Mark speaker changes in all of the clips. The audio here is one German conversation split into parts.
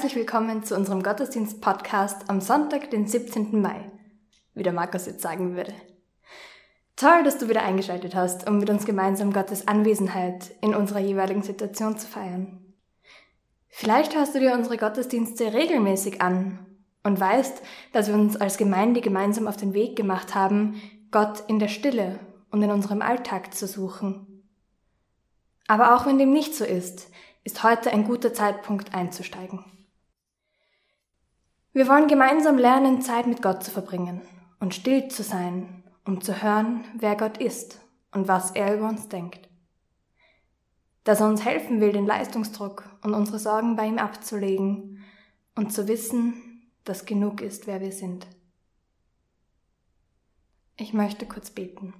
Speaker 1: herzlich willkommen zu unserem Gottesdienst-Podcast am Sonntag, den 17. Mai, wie der Markus jetzt sagen würde. Toll, dass du wieder eingeschaltet hast, um mit uns gemeinsam Gottes Anwesenheit in unserer jeweiligen Situation zu feiern. Vielleicht hörst du dir unsere Gottesdienste regelmäßig an und weißt, dass wir uns als Gemeinde gemeinsam auf den Weg gemacht haben, Gott in der Stille und in unserem Alltag zu suchen. Aber auch wenn dem nicht so ist, ist heute ein guter Zeitpunkt einzusteigen. Wir wollen gemeinsam lernen, Zeit mit Gott zu verbringen und still zu sein, um zu hören, wer Gott ist und was er über uns denkt. Dass er uns helfen will, den Leistungsdruck und unsere Sorgen bei ihm abzulegen und zu wissen, dass genug ist, wer wir sind. Ich möchte kurz beten.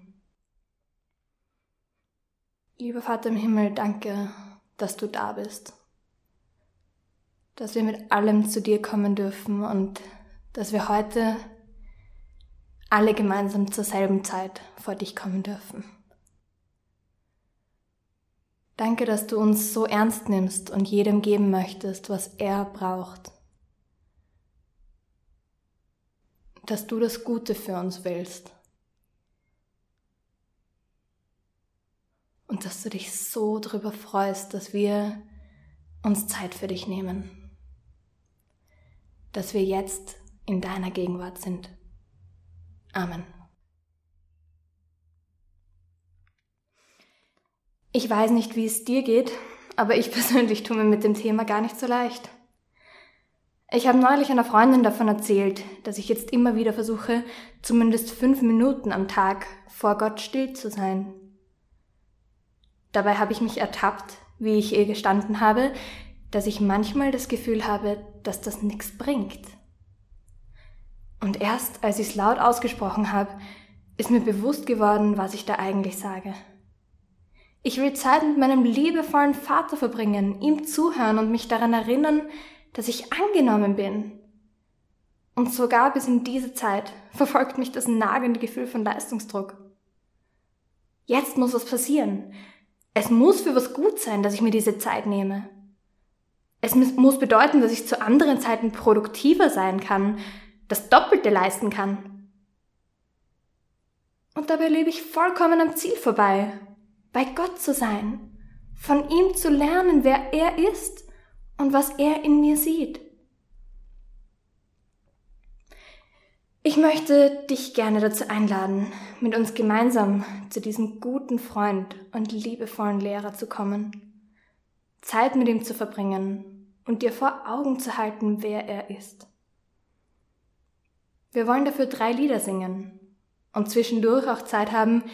Speaker 1: Lieber Vater im Himmel, danke dass du da bist. Dass wir mit allem zu dir kommen dürfen und dass wir heute alle gemeinsam zur selben Zeit vor dich kommen dürfen. Danke, dass du uns so ernst nimmst und jedem geben möchtest, was er braucht. Dass du das Gute für uns willst. und dass du dich so darüber freust, dass wir uns Zeit für dich nehmen, dass wir jetzt in deiner Gegenwart sind. Amen. Ich weiß nicht, wie es dir geht, aber ich persönlich tue mir mit dem Thema gar nicht so leicht. Ich habe neulich einer Freundin davon erzählt, dass ich jetzt immer wieder versuche, zumindest fünf Minuten am Tag vor Gott still zu sein Dabei habe ich mich ertappt, wie ich ihr gestanden habe, dass ich manchmal das Gefühl habe, dass das nichts bringt. Und erst als ich es laut ausgesprochen habe, ist mir bewusst geworden, was ich da eigentlich sage. Ich will Zeit mit meinem liebevollen Vater verbringen, ihm zuhören und mich daran erinnern, dass ich angenommen bin. Und sogar bis in diese Zeit verfolgt mich das nagende Gefühl von Leistungsdruck. Jetzt muss was passieren. Es muss für was gut sein, dass ich mir diese Zeit nehme. Es muss bedeuten, dass ich zu anderen Zeiten produktiver sein kann, das Doppelte leisten kann. Und dabei lebe ich vollkommen am Ziel vorbei, bei Gott zu sein, von ihm zu lernen, wer er ist und was er in mir sieht. Ich möchte dich gerne dazu einladen, mit uns gemeinsam zu diesem guten Freund und liebevollen Lehrer zu kommen, Zeit mit ihm zu verbringen und dir vor Augen zu halten, wer er ist. Wir wollen dafür drei Lieder singen und zwischendurch auch Zeit haben,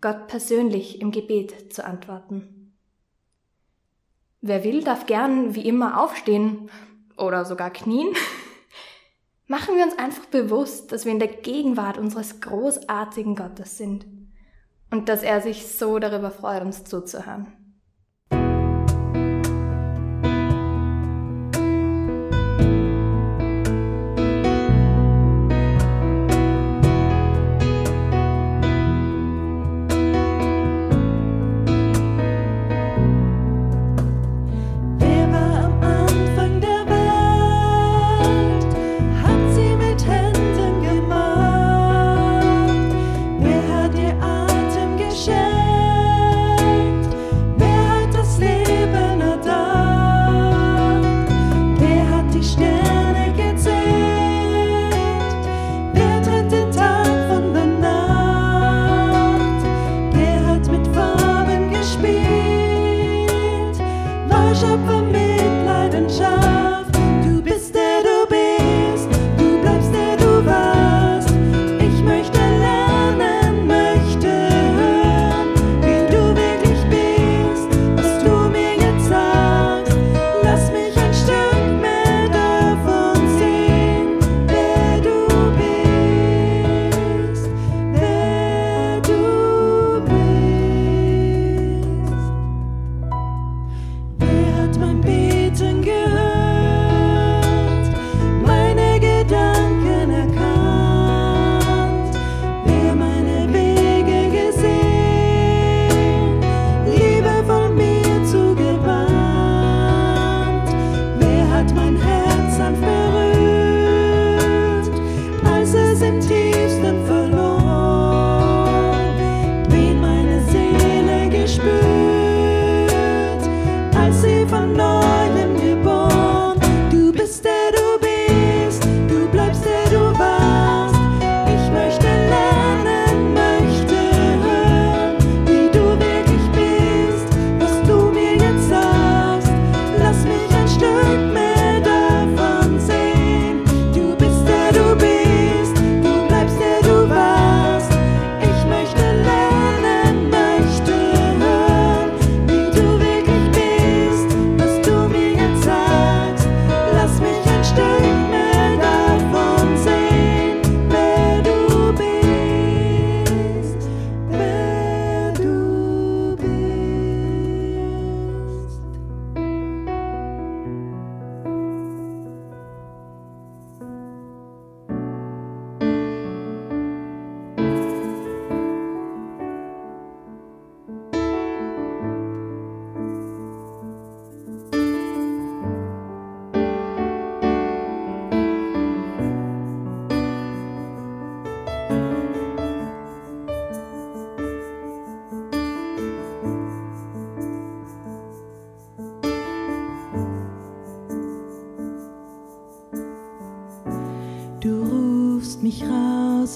Speaker 1: Gott persönlich im Gebet zu antworten. Wer will, darf gern wie immer aufstehen oder sogar knien Machen wir uns einfach bewusst, dass wir in der Gegenwart unseres großartigen Gottes sind und dass er sich so darüber freut, uns zuzuhören.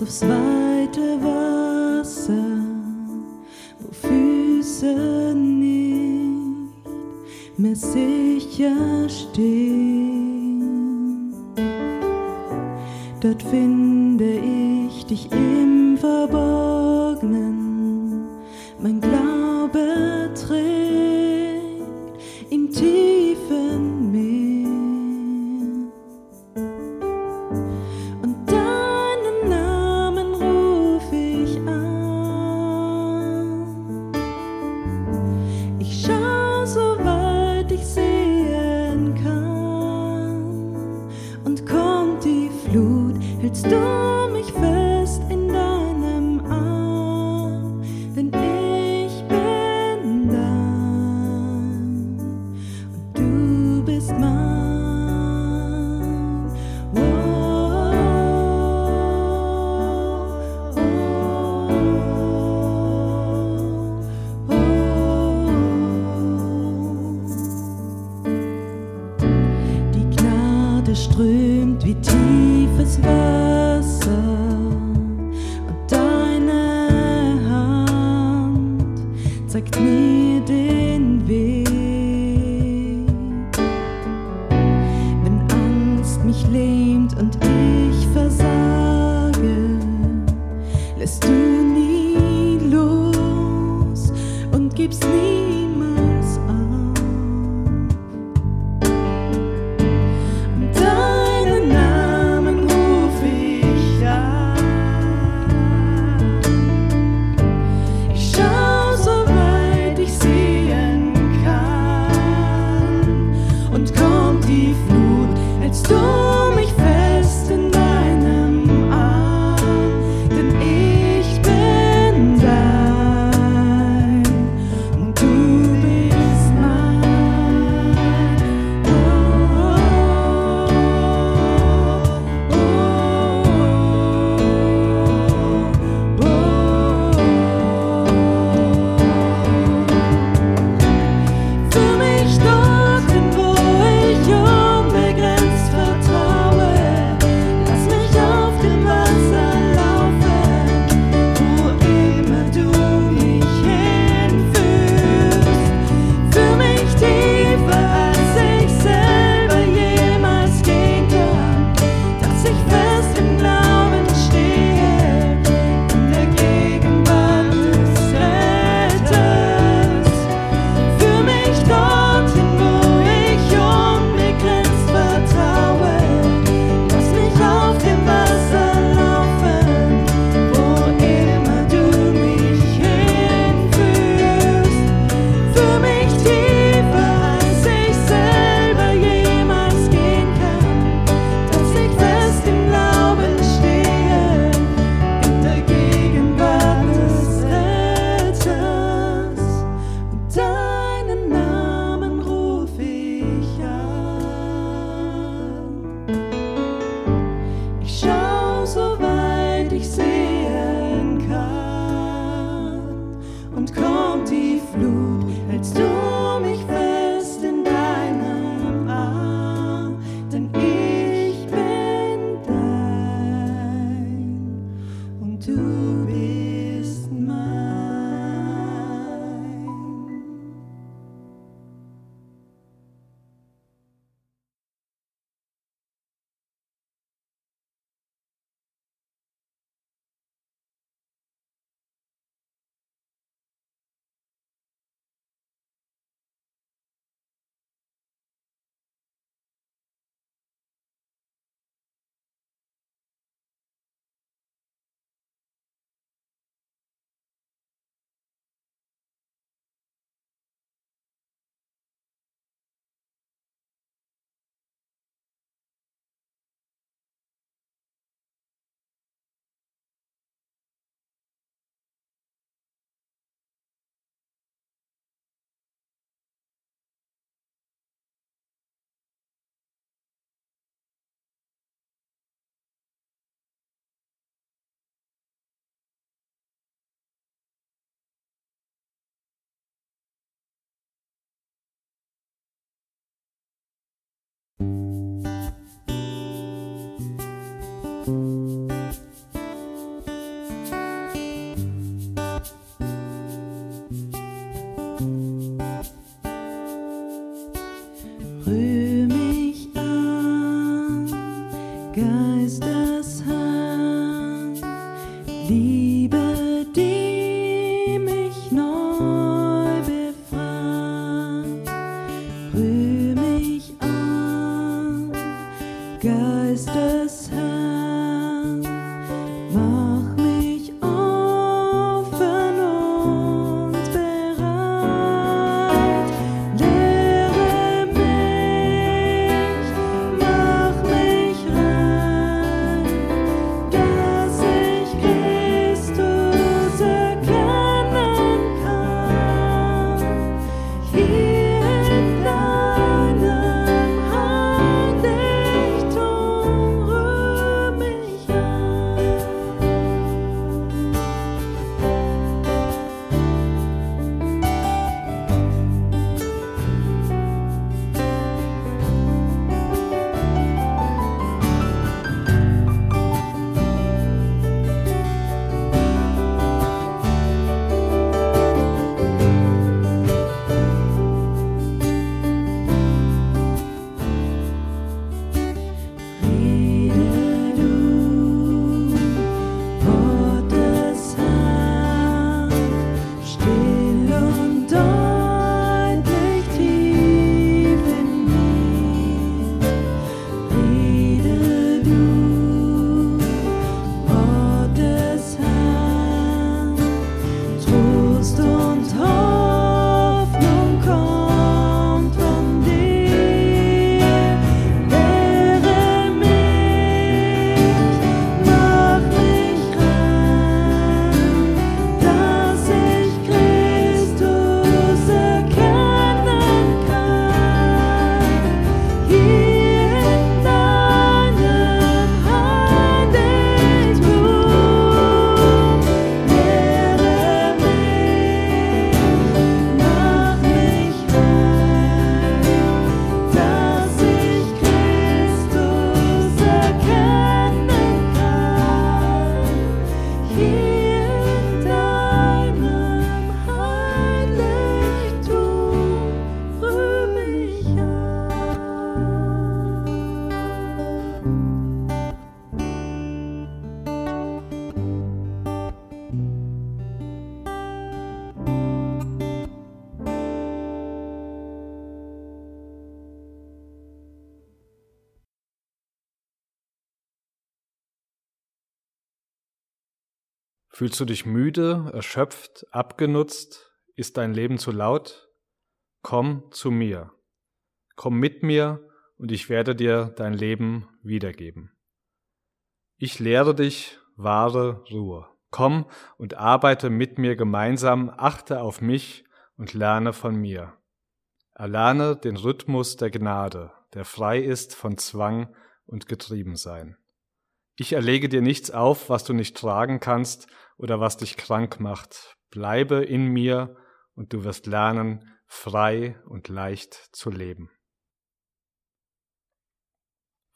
Speaker 2: aufs weite Wasser, wo Füße nicht mehr sicher stehen. Dort finde ich dich immer.
Speaker 3: Fühlst du dich müde, erschöpft, abgenutzt? Ist dein Leben zu laut? Komm zu mir. Komm mit mir und ich werde dir dein Leben wiedergeben. Ich lehre dich wahre Ruhe. Komm und arbeite mit mir gemeinsam, achte auf mich und lerne von mir. Erlerne den Rhythmus der Gnade, der frei ist von Zwang und Getriebensein. Ich erlege dir nichts auf, was du nicht tragen kannst oder was dich krank macht. Bleibe in mir und du wirst lernen, frei und leicht zu leben.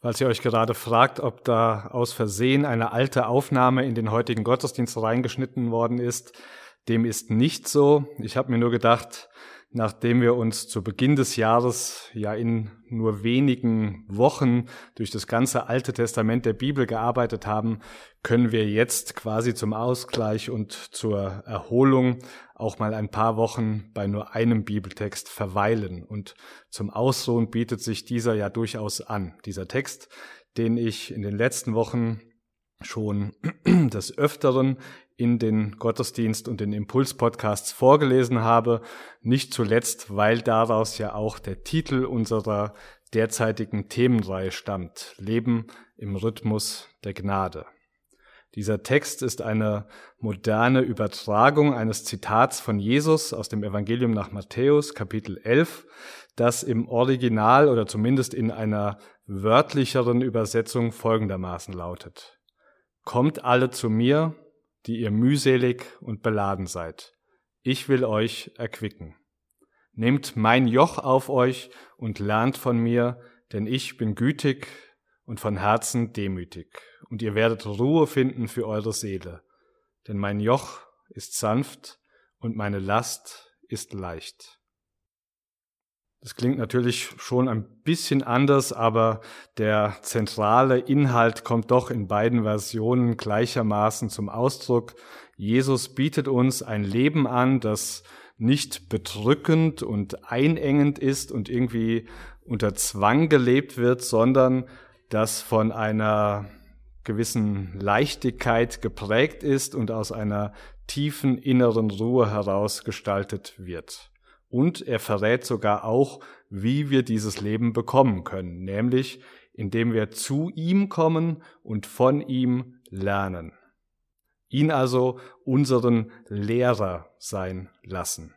Speaker 3: Falls ihr euch gerade fragt, ob da aus Versehen eine alte Aufnahme in den heutigen Gottesdienst reingeschnitten worden ist, dem ist nicht so. Ich habe mir nur gedacht, nachdem wir uns zu Beginn des Jahres ja in nur wenigen Wochen durch das ganze Alte Testament der Bibel gearbeitet haben, können wir jetzt quasi zum Ausgleich und zur Erholung auch mal ein paar Wochen bei nur einem Bibeltext verweilen. Und zum Ausruhen bietet sich dieser ja durchaus an. Dieser Text, den ich in den letzten Wochen schon des Öfteren in den Gottesdienst und den Impuls-Podcasts vorgelesen habe, nicht zuletzt, weil daraus ja auch der Titel unserer derzeitigen Themenreihe stammt, Leben im Rhythmus der Gnade. Dieser Text ist eine moderne Übertragung eines Zitats von Jesus aus dem Evangelium nach Matthäus, Kapitel 11, das im Original oder zumindest in einer wörtlicheren Übersetzung folgendermaßen lautet. Kommt alle zu mir, die ihr mühselig und beladen seid. Ich will euch erquicken. Nehmt mein Joch auf euch und lernt von mir, denn ich bin gütig und von Herzen demütig, und ihr werdet Ruhe finden für eure Seele. Denn mein Joch ist sanft und meine Last ist leicht. Das klingt natürlich schon ein bisschen anders, aber der zentrale Inhalt kommt doch in beiden Versionen gleichermaßen zum Ausdruck. Jesus bietet uns ein Leben an, das nicht bedrückend und einengend ist und irgendwie unter Zwang gelebt wird, sondern das von einer gewissen Leichtigkeit geprägt ist und aus einer tiefen inneren Ruhe heraus gestaltet wird. Und er verrät sogar auch, wie wir dieses Leben bekommen können, nämlich indem wir zu ihm kommen und von ihm lernen. Ihn also unseren Lehrer sein lassen.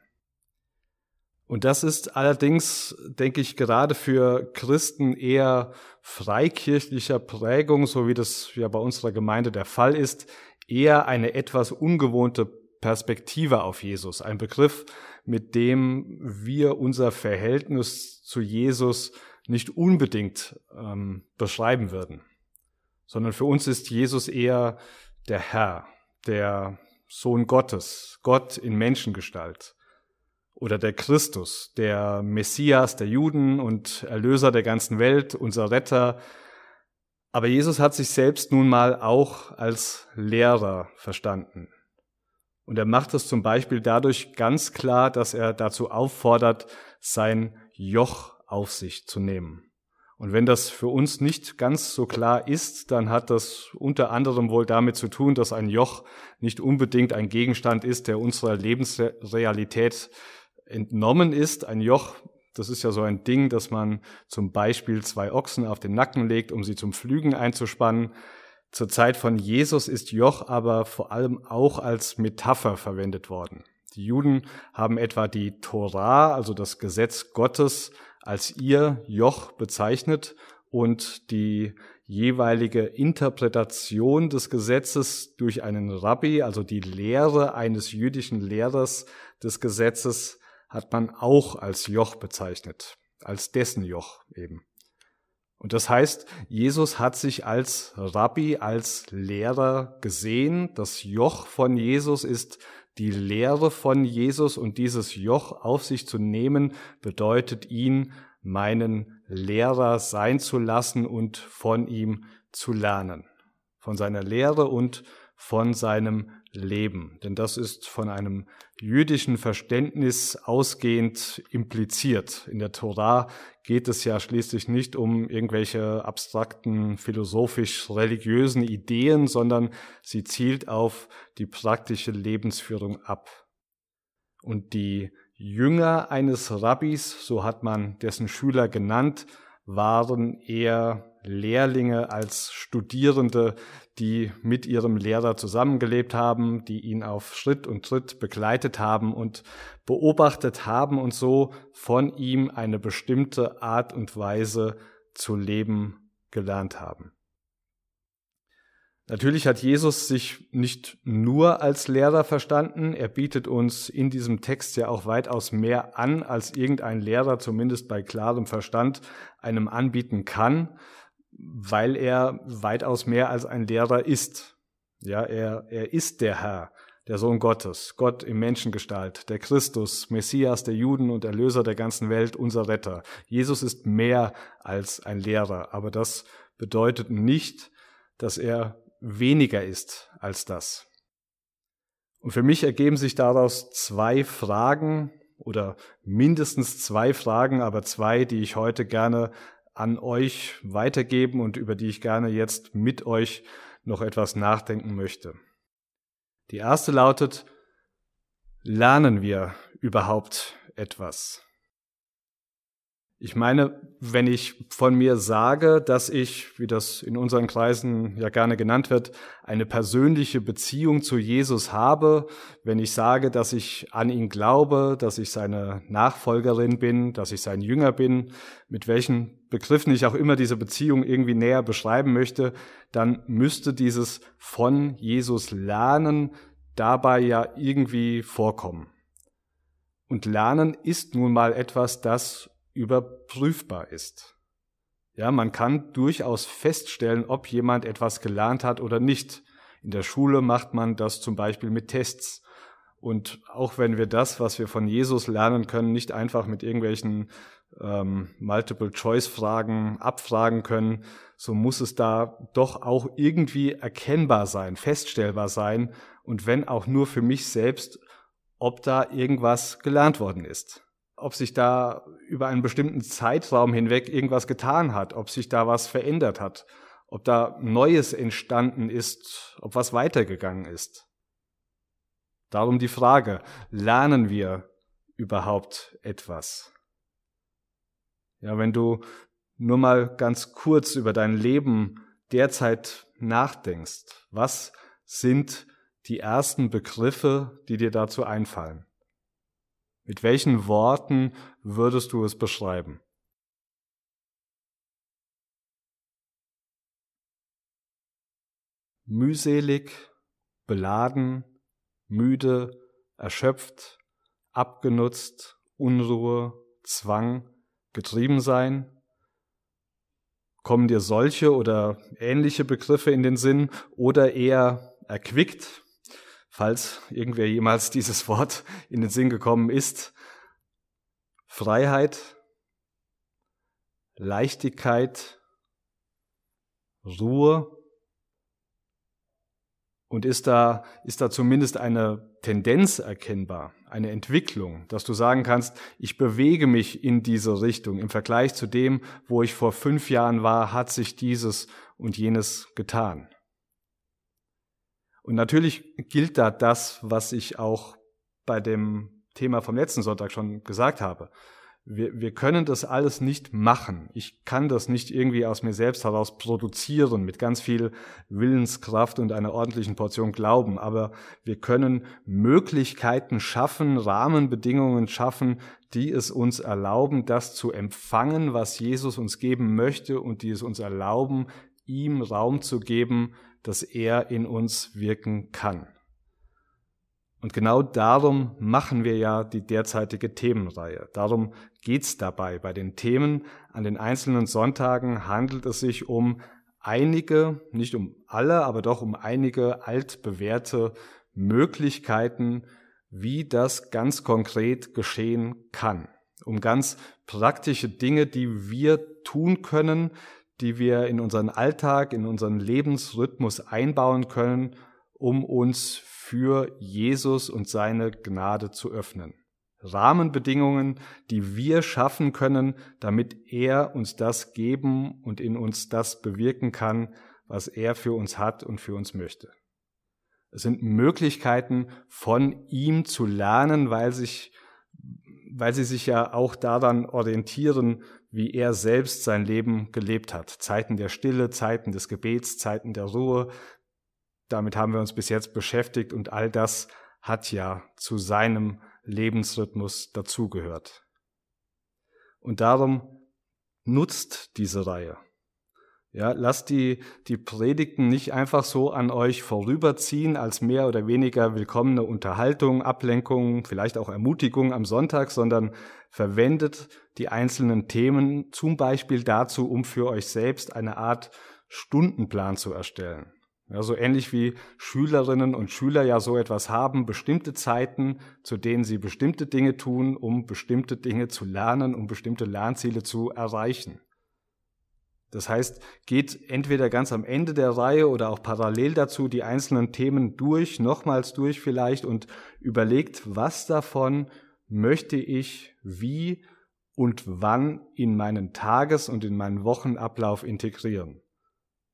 Speaker 3: Und das ist allerdings, denke ich, gerade für Christen eher freikirchlicher Prägung, so wie das ja bei unserer Gemeinde der Fall ist, eher eine etwas ungewohnte Perspektive auf Jesus. Ein Begriff, mit dem wir unser Verhältnis zu Jesus nicht unbedingt ähm, beschreiben würden, sondern für uns ist Jesus eher der Herr, der Sohn Gottes, Gott in Menschengestalt oder der Christus, der Messias der Juden und Erlöser der ganzen Welt, unser Retter. Aber Jesus hat sich selbst nun mal auch als Lehrer verstanden. Und er macht es zum Beispiel dadurch ganz klar, dass er dazu auffordert, sein Joch auf sich zu nehmen. Und wenn das für uns nicht ganz so klar ist, dann hat das unter anderem wohl damit zu tun, dass ein Joch nicht unbedingt ein Gegenstand ist, der unserer Lebensrealität entnommen ist. Ein Joch, das ist ja so ein Ding, dass man zum Beispiel zwei Ochsen auf den Nacken legt, um sie zum Pflügen einzuspannen. Zur Zeit von Jesus ist Joch aber vor allem auch als Metapher verwendet worden. Die Juden haben etwa die Torah, also das Gesetz Gottes, als ihr Joch bezeichnet und die jeweilige Interpretation des Gesetzes durch einen Rabbi, also die Lehre eines jüdischen Lehrers des Gesetzes, hat man auch als Joch bezeichnet, als dessen Joch eben. Und das heißt, Jesus hat sich als Rabbi, als Lehrer gesehen. Das Joch von Jesus ist die Lehre von Jesus und dieses Joch auf sich zu nehmen, bedeutet ihn meinen Lehrer sein zu lassen und von ihm zu lernen. Von seiner Lehre und von seinem leben. Denn das ist von einem jüdischen Verständnis ausgehend impliziert. In der Torah geht es ja schließlich nicht um irgendwelche abstrakten philosophisch-religiösen Ideen, sondern sie zielt auf die praktische Lebensführung ab. Und die Jünger eines Rabbis, so hat man dessen Schüler genannt, waren eher Lehrlinge als Studierende, die mit ihrem Lehrer zusammengelebt haben, die ihn auf Schritt und Tritt begleitet haben und beobachtet haben und so von ihm eine bestimmte Art und Weise zu leben gelernt haben. Natürlich hat Jesus sich nicht nur als Lehrer verstanden, er bietet uns in diesem Text ja auch weitaus mehr an, als irgendein Lehrer zumindest bei klarem Verstand einem anbieten kann weil er weitaus mehr als ein Lehrer ist. Ja, er, er ist der Herr, der Sohn Gottes, Gott im Menschengestalt, der Christus, Messias der Juden und Erlöser der ganzen Welt, unser Retter. Jesus ist mehr als ein Lehrer, aber das bedeutet nicht, dass er weniger ist als das. Und für mich ergeben sich daraus zwei Fragen oder mindestens zwei Fragen, aber zwei, die ich heute gerne an euch weitergeben und über die ich gerne jetzt mit euch noch etwas nachdenken möchte. Die erste lautet, lernen wir überhaupt etwas? Ich meine, wenn ich von mir sage, dass ich, wie das in unseren Kreisen ja gerne genannt wird, eine persönliche Beziehung zu Jesus habe, wenn ich sage, dass ich an ihn glaube, dass ich seine Nachfolgerin bin, dass ich sein Jünger bin, mit welchen Begriffen ich auch immer diese Beziehung irgendwie näher beschreiben möchte, dann müsste dieses von Jesus lernen dabei ja irgendwie vorkommen. Und Lernen ist nun mal etwas, das überprüfbar ist. Ja, man kann durchaus feststellen, ob jemand etwas gelernt hat oder nicht. In der Schule macht man das zum Beispiel mit Tests. Und auch wenn wir das, was wir von Jesus lernen können, nicht einfach mit irgendwelchen ähm, Multiple-Choice-Fragen abfragen können, so muss es da doch auch irgendwie erkennbar sein, feststellbar sein und wenn auch nur für mich selbst, ob da irgendwas gelernt worden ist ob sich da über einen bestimmten Zeitraum hinweg irgendwas getan hat, ob sich da was verändert hat, ob da Neues entstanden ist, ob was weitergegangen ist. Darum die Frage, lernen wir überhaupt etwas? Ja, wenn du nur mal ganz kurz über dein Leben derzeit nachdenkst, was sind die ersten Begriffe, die dir dazu einfallen? Mit welchen Worten würdest du es beschreiben? Mühselig, beladen, müde, erschöpft, abgenutzt, Unruhe, Zwang, getrieben sein? Kommen dir solche oder ähnliche Begriffe in den Sinn oder eher erquickt, falls irgendwer jemals dieses Wort in den Sinn gekommen ist. Freiheit, Leichtigkeit, Ruhe. Und ist da, ist da zumindest eine Tendenz erkennbar, eine Entwicklung, dass du sagen kannst, ich bewege mich in diese Richtung. Im Vergleich zu dem, wo ich vor fünf Jahren war, hat sich dieses und jenes getan. Und natürlich gilt da das, was ich auch bei dem Thema vom letzten Sonntag schon gesagt habe. Wir, wir können das alles nicht machen. Ich kann das nicht irgendwie aus mir selbst heraus produzieren mit ganz viel Willenskraft und einer ordentlichen Portion Glauben. Aber wir können Möglichkeiten schaffen, Rahmenbedingungen schaffen, die es uns erlauben, das zu empfangen, was Jesus uns geben möchte und die es uns erlauben, ihm Raum zu geben, dass er in uns wirken kann. Und genau darum machen wir ja die derzeitige Themenreihe. Darum geht's dabei. Bei den Themen an den einzelnen Sonntagen handelt es sich um einige, nicht um alle, aber doch um einige altbewährte Möglichkeiten, wie das ganz konkret geschehen kann. Um ganz praktische Dinge, die wir tun können, die wir in unseren Alltag, in unseren Lebensrhythmus einbauen können, um uns für Jesus und seine Gnade zu öffnen. Rahmenbedingungen, die wir schaffen können, damit er uns das geben und in uns das bewirken kann, was er für uns hat und für uns möchte. Es sind Möglichkeiten von ihm zu lernen, weil sich weil sie sich ja auch daran orientieren, wie er selbst sein Leben gelebt hat. Zeiten der Stille, Zeiten des Gebets, Zeiten der Ruhe. Damit haben wir uns bis jetzt beschäftigt und all das hat ja zu seinem Lebensrhythmus dazugehört. Und darum nutzt diese Reihe. Ja, lasst die, die Predigten nicht einfach so an euch vorüberziehen als mehr oder weniger willkommene Unterhaltung, Ablenkung, vielleicht auch Ermutigung am Sonntag, sondern verwendet die einzelnen Themen zum Beispiel dazu, um für euch selbst eine Art Stundenplan zu erstellen. Ja, so ähnlich wie Schülerinnen und Schüler ja so etwas haben, bestimmte Zeiten, zu denen sie bestimmte Dinge tun, um bestimmte Dinge zu lernen, um bestimmte Lernziele zu erreichen. Das heißt, geht entweder ganz am Ende der Reihe oder auch parallel dazu die einzelnen Themen durch, nochmals durch vielleicht und überlegt, was davon möchte ich wie und wann in meinen Tages- und in meinen Wochenablauf integrieren.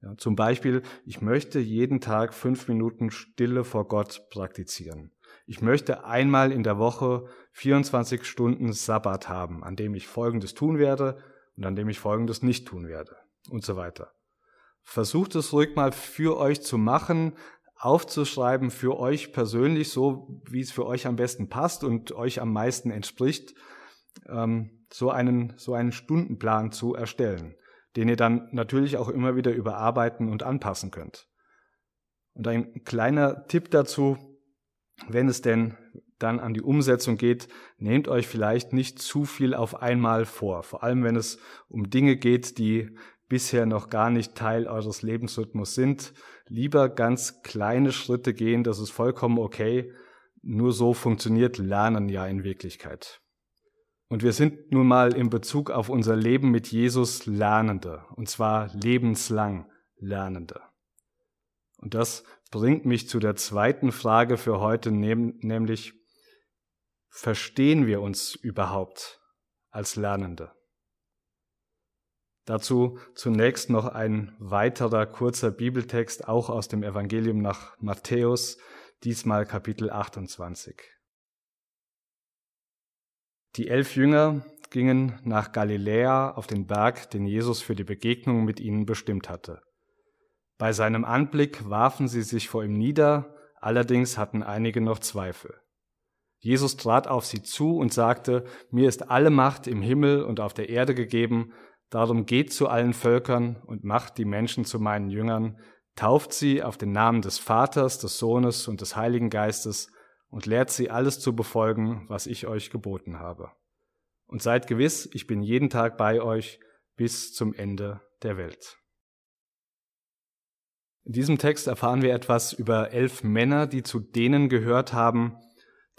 Speaker 3: Ja, zum Beispiel, ich möchte jeden Tag fünf Minuten Stille vor Gott praktizieren. Ich möchte einmal in der Woche 24 Stunden Sabbat haben, an dem ich Folgendes tun werde und an dem ich Folgendes nicht tun werde und so weiter. Versucht es ruhig mal für euch zu machen, aufzuschreiben für euch persönlich, so wie es für euch am besten passt und euch am meisten entspricht, ähm, so einen, so einen Stundenplan zu erstellen, den ihr dann natürlich auch immer wieder überarbeiten und anpassen könnt. Und ein kleiner Tipp dazu, wenn es denn dann an die Umsetzung geht, nehmt euch vielleicht nicht zu viel auf einmal vor. Vor allem, wenn es um Dinge geht, die bisher noch gar nicht Teil eures Lebensrhythmus sind, lieber ganz kleine Schritte gehen, das ist vollkommen okay. Nur so funktioniert Lernen ja in Wirklichkeit. Und wir sind nun mal in Bezug auf unser Leben mit Jesus Lernende, und zwar lebenslang Lernende. Und das bringt mich zu der zweiten Frage für heute, nämlich, verstehen wir uns überhaupt als Lernende? Dazu zunächst noch ein weiterer kurzer Bibeltext, auch aus dem Evangelium nach Matthäus, diesmal Kapitel 28. Die elf Jünger gingen nach Galiläa auf den Berg, den Jesus für die Begegnung mit ihnen bestimmt hatte. Bei seinem Anblick warfen sie sich vor ihm nieder, allerdings hatten einige noch Zweifel. Jesus trat auf sie zu und sagte, mir ist alle Macht im Himmel und auf der Erde gegeben, darum geht zu allen Völkern und macht die Menschen zu meinen Jüngern, tauft sie auf den Namen des Vaters, des Sohnes und des Heiligen Geistes und lehrt sie alles zu befolgen, was ich euch geboten habe. Und seid gewiss, ich bin jeden Tag bei euch bis zum Ende der Welt. In diesem Text erfahren wir etwas über elf Männer, die zu denen gehört haben,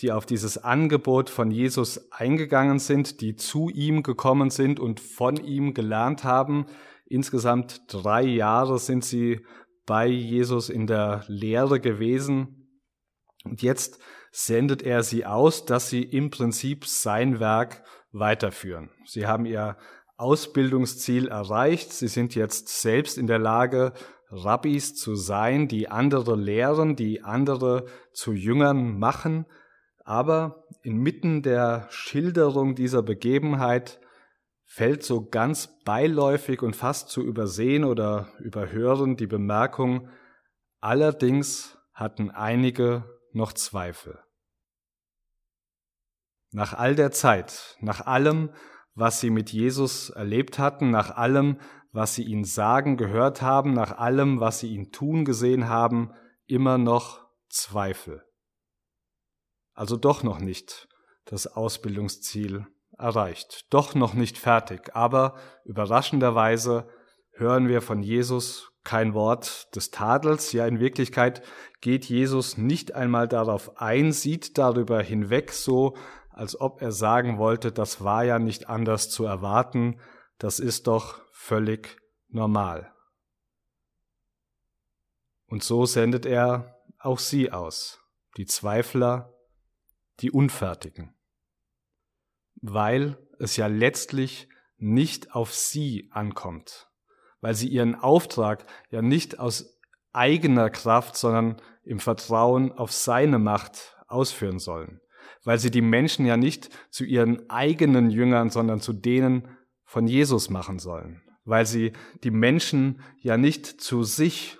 Speaker 3: die auf dieses Angebot von Jesus eingegangen sind, die zu ihm gekommen sind und von ihm gelernt haben. Insgesamt drei Jahre sind sie bei Jesus in der Lehre gewesen. Und jetzt sendet er sie aus, dass sie im Prinzip sein Werk weiterführen. Sie haben ihr Ausbildungsziel erreicht. Sie sind jetzt selbst in der Lage, Rabbis zu sein, die andere lehren, die andere zu Jüngern machen. Aber inmitten der Schilderung dieser Begebenheit fällt so ganz beiläufig und fast zu übersehen oder überhören die Bemerkung, allerdings hatten einige noch Zweifel. Nach all der Zeit, nach allem, was sie mit Jesus erlebt hatten, nach allem, was sie ihn sagen, gehört haben, nach allem, was sie ihn tun, gesehen haben, immer noch Zweifel. Also doch noch nicht das Ausbildungsziel erreicht, doch noch nicht fertig, aber überraschenderweise hören wir von Jesus kein Wort des Tadels. Ja, in Wirklichkeit geht Jesus nicht einmal darauf ein, sieht darüber hinweg, so als ob er sagen wollte, das war ja nicht anders zu erwarten, das ist doch völlig normal. Und so sendet er auch sie aus, die Zweifler, die Unfertigen, weil es ja letztlich nicht auf sie ankommt, weil sie ihren Auftrag ja nicht aus eigener Kraft, sondern im Vertrauen auf seine Macht ausführen sollen, weil sie die Menschen ja nicht zu ihren eigenen Jüngern, sondern zu denen von Jesus machen sollen, weil sie die Menschen ja nicht zu sich,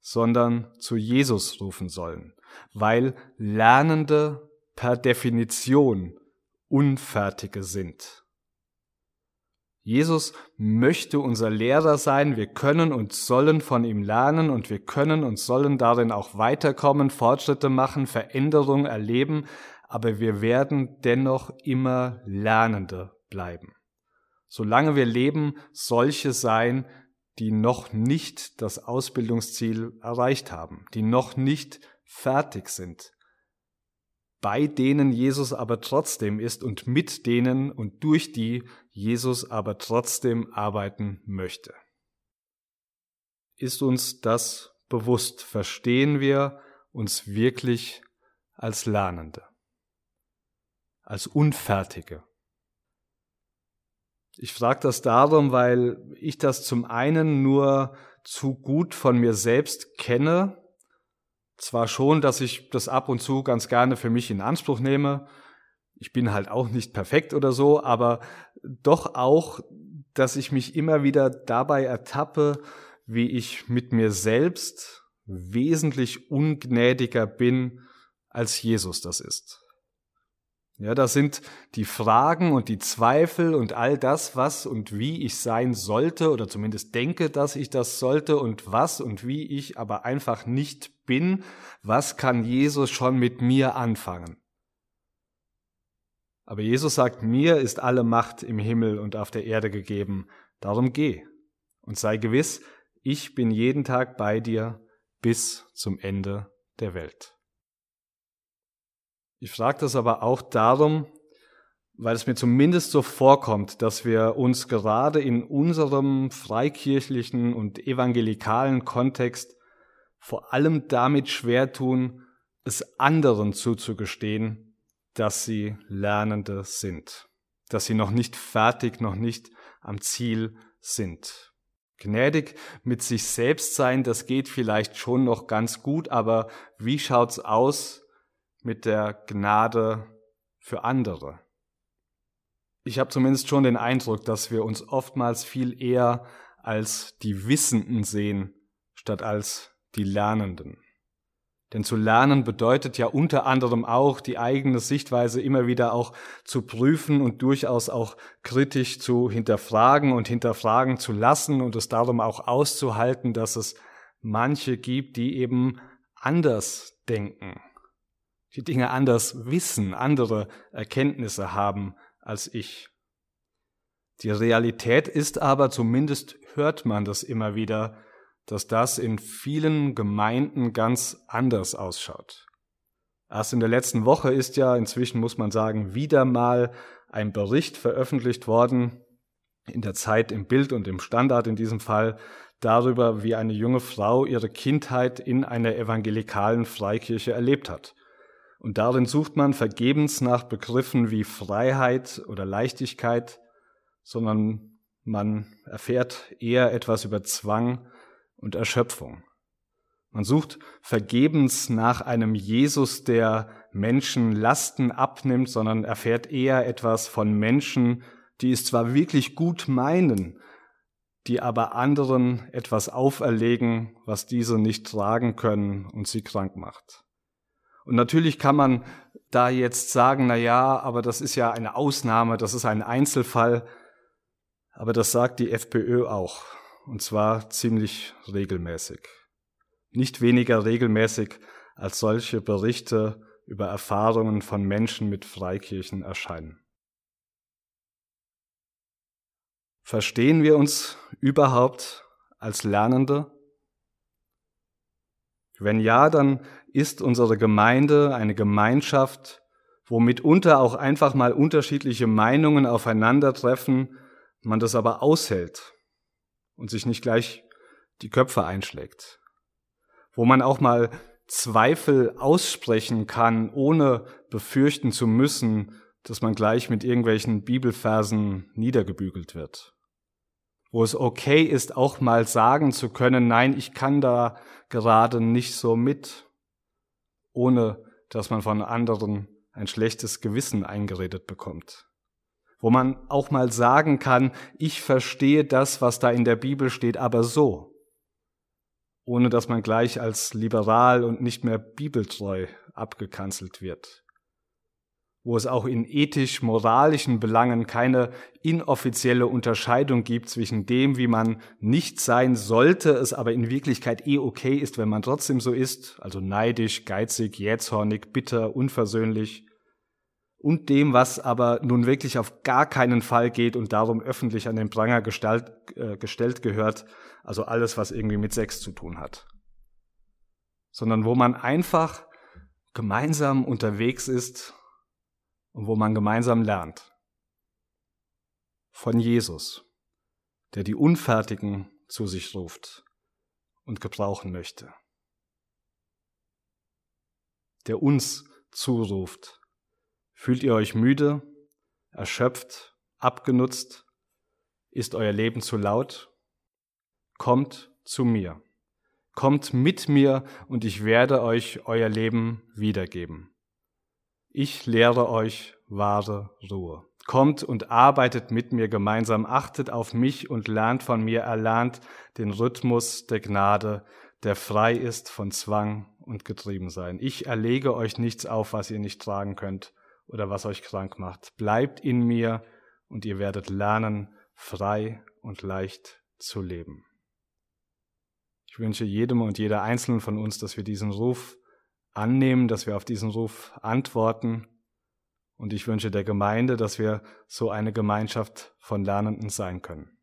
Speaker 3: sondern zu Jesus rufen sollen, weil Lernende per Definition Unfertige sind. Jesus möchte unser Lehrer sein, wir können und sollen von ihm lernen und wir können und sollen darin auch weiterkommen, Fortschritte machen, Veränderungen erleben, aber wir werden dennoch immer Lernende bleiben. Solange wir leben, solche sein, die noch nicht das Ausbildungsziel erreicht haben, die noch nicht fertig sind, bei denen Jesus aber trotzdem ist und mit denen und durch die Jesus aber trotzdem arbeiten möchte. Ist uns das bewusst? Verstehen wir uns wirklich als Lernende, als Unfertige? Ich frage das darum, weil ich das zum einen nur zu gut von mir selbst kenne, zwar schon, dass ich das ab und zu ganz gerne für mich in Anspruch nehme. Ich bin halt auch nicht perfekt oder so, aber doch auch, dass ich mich immer wieder dabei ertappe, wie ich mit mir selbst wesentlich ungnädiger bin, als Jesus das ist. Ja, das sind die Fragen und die Zweifel und all das, was und wie ich sein sollte oder zumindest denke, dass ich das sollte und was und wie ich aber einfach nicht bin. Was kann Jesus schon mit mir anfangen? Aber Jesus sagt, mir ist alle Macht im Himmel und auf der Erde gegeben. Darum geh und sei gewiss, ich bin jeden Tag bei dir bis zum Ende der Welt. Ich frage das aber auch darum, weil es mir zumindest so vorkommt, dass wir uns gerade in unserem freikirchlichen und evangelikalen Kontext vor allem damit schwer tun, es anderen zuzugestehen, dass sie Lernende sind, dass sie noch nicht fertig, noch nicht am Ziel sind. Gnädig mit sich selbst sein, das geht vielleicht schon noch ganz gut, aber wie schaut's aus mit der Gnade für andere? Ich habe zumindest schon den Eindruck, dass wir uns oftmals viel eher als die Wissenden sehen, statt als die Lernenden. Denn zu lernen bedeutet ja unter anderem auch, die eigene Sichtweise immer wieder auch zu prüfen und durchaus auch kritisch zu hinterfragen und hinterfragen zu lassen und es darum auch auszuhalten, dass es manche gibt, die eben anders denken, die Dinge anders wissen, andere Erkenntnisse haben als ich. Die Realität ist aber, zumindest hört man das immer wieder, dass das in vielen Gemeinden ganz anders ausschaut. Erst in der letzten Woche ist ja, inzwischen muss man sagen, wieder mal ein Bericht veröffentlicht worden, in der Zeit im Bild und im Standard in diesem Fall, darüber, wie eine junge Frau ihre Kindheit in einer evangelikalen Freikirche erlebt hat. Und darin sucht man vergebens nach Begriffen wie Freiheit oder Leichtigkeit, sondern man erfährt eher etwas über Zwang und Erschöpfung. Man sucht vergebens nach einem Jesus, der Menschen Lasten abnimmt, sondern erfährt eher etwas von Menschen, die es zwar wirklich gut meinen, die aber anderen etwas auferlegen, was diese nicht tragen können und sie krank macht. Und natürlich kann man da jetzt sagen, na ja, aber das ist ja eine Ausnahme, das ist ein Einzelfall. Aber das sagt die FPÖ auch. Und zwar ziemlich regelmäßig. Nicht weniger regelmäßig als solche Berichte über Erfahrungen von Menschen mit Freikirchen erscheinen. Verstehen wir uns überhaupt als Lernende? Wenn ja, dann ist unsere Gemeinde eine Gemeinschaft, wo mitunter auch einfach mal unterschiedliche Meinungen aufeinandertreffen, man das aber aushält und sich nicht gleich die Köpfe einschlägt. Wo man auch mal Zweifel aussprechen kann, ohne befürchten zu müssen, dass man gleich mit irgendwelchen Bibelversen niedergebügelt wird wo es okay ist, auch mal sagen zu können, nein, ich kann da gerade nicht so mit, ohne dass man von anderen ein schlechtes Gewissen eingeredet bekommt. Wo man auch mal sagen kann, ich verstehe das, was da in der Bibel steht, aber so, ohne dass man gleich als liberal und nicht mehr bibeltreu abgekanzelt wird wo es auch in ethisch-moralischen Belangen keine inoffizielle Unterscheidung gibt zwischen dem, wie man nicht sein sollte, es aber in Wirklichkeit eh okay ist, wenn man trotzdem so ist, also neidisch, geizig, jähzornig, bitter, unversöhnlich, und dem, was aber nun wirklich auf gar keinen Fall geht und darum öffentlich an den Pranger gestalt, äh, gestellt gehört, also alles, was irgendwie mit Sex zu tun hat. Sondern wo man einfach gemeinsam unterwegs ist und wo man gemeinsam lernt. Von Jesus, der die Unfertigen zu sich ruft und gebrauchen möchte. Der uns zuruft. Fühlt ihr euch müde, erschöpft, abgenutzt? Ist euer Leben zu laut? Kommt zu mir. Kommt mit mir und ich werde euch euer Leben wiedergeben. Ich lehre euch wahre Ruhe. Kommt und arbeitet mit mir gemeinsam, achtet auf mich und lernt von mir, erlernt den Rhythmus der Gnade, der frei ist von Zwang und Getriebensein. Ich erlege euch nichts auf, was ihr nicht tragen könnt oder was euch krank macht. Bleibt in mir und ihr werdet lernen, frei und leicht zu leben. Ich wünsche jedem und jeder Einzelnen von uns, dass wir diesen Ruf annehmen, dass wir auf diesen Ruf antworten. Und ich wünsche der Gemeinde, dass wir so eine Gemeinschaft von Lernenden sein können.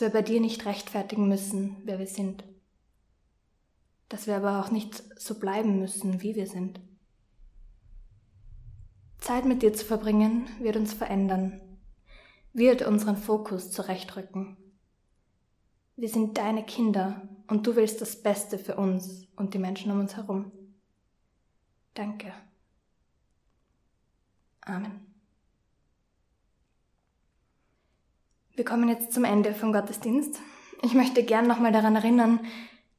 Speaker 1: Dass wir bei dir nicht rechtfertigen müssen, wer wir sind. Dass wir aber auch nicht so bleiben müssen, wie wir sind. Zeit mit dir zu verbringen wird uns verändern, wird unseren Fokus zurechtrücken. Wir sind deine Kinder und du willst das Beste für uns und die Menschen um uns herum. Danke. Amen. Wir kommen jetzt zum Ende vom Gottesdienst. Ich möchte gern nochmal daran erinnern,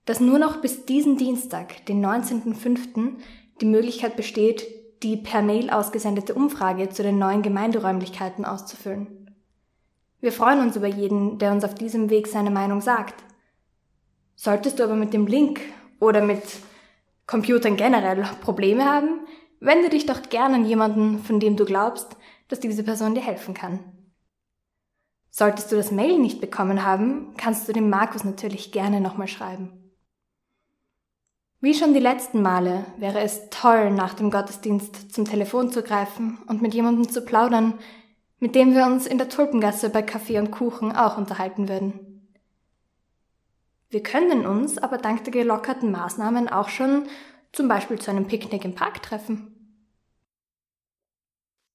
Speaker 1: dass nur noch bis diesen Dienstag, den 19.05., die Möglichkeit besteht, die per Mail ausgesendete Umfrage zu den neuen Gemeinderäumlichkeiten auszufüllen. Wir freuen uns über jeden, der uns auf diesem Weg seine Meinung sagt. Solltest du aber mit dem Link oder mit Computern generell Probleme haben, wende dich doch gern an jemanden, von dem du glaubst, dass diese Person dir helfen kann. Solltest du das Mail nicht bekommen haben, kannst du dem Markus natürlich gerne nochmal schreiben. Wie schon die letzten Male wäre es toll, nach dem Gottesdienst zum Telefon zu greifen und mit jemandem zu plaudern, mit dem wir uns in der Tulpengasse bei Kaffee und Kuchen auch unterhalten würden. Wir können uns aber dank der gelockerten Maßnahmen auch schon zum Beispiel zu einem Picknick im Park treffen.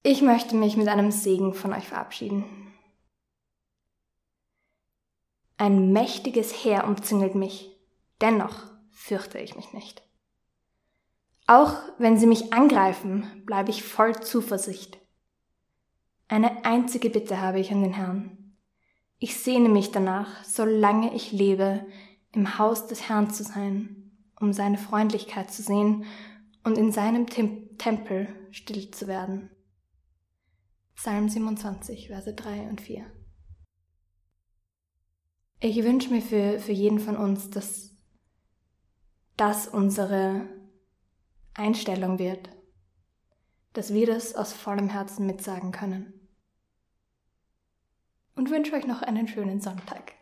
Speaker 1: Ich möchte mich mit einem Segen von euch verabschieden. Ein mächtiges Heer umzingelt mich, dennoch fürchte ich mich nicht. Auch wenn sie mich angreifen, bleibe ich voll Zuversicht. Eine einzige Bitte habe ich an den Herrn. Ich sehne mich danach, solange ich lebe, im Haus des Herrn zu sein, um seine Freundlichkeit zu sehen und in seinem Tem Tempel still zu werden. Psalm 27, Verse 3 und 4. Ich wünsche mir für, für jeden von uns, dass das unsere Einstellung wird, dass wir das aus vollem Herzen mitsagen können. Und wünsche euch noch einen schönen Sonntag.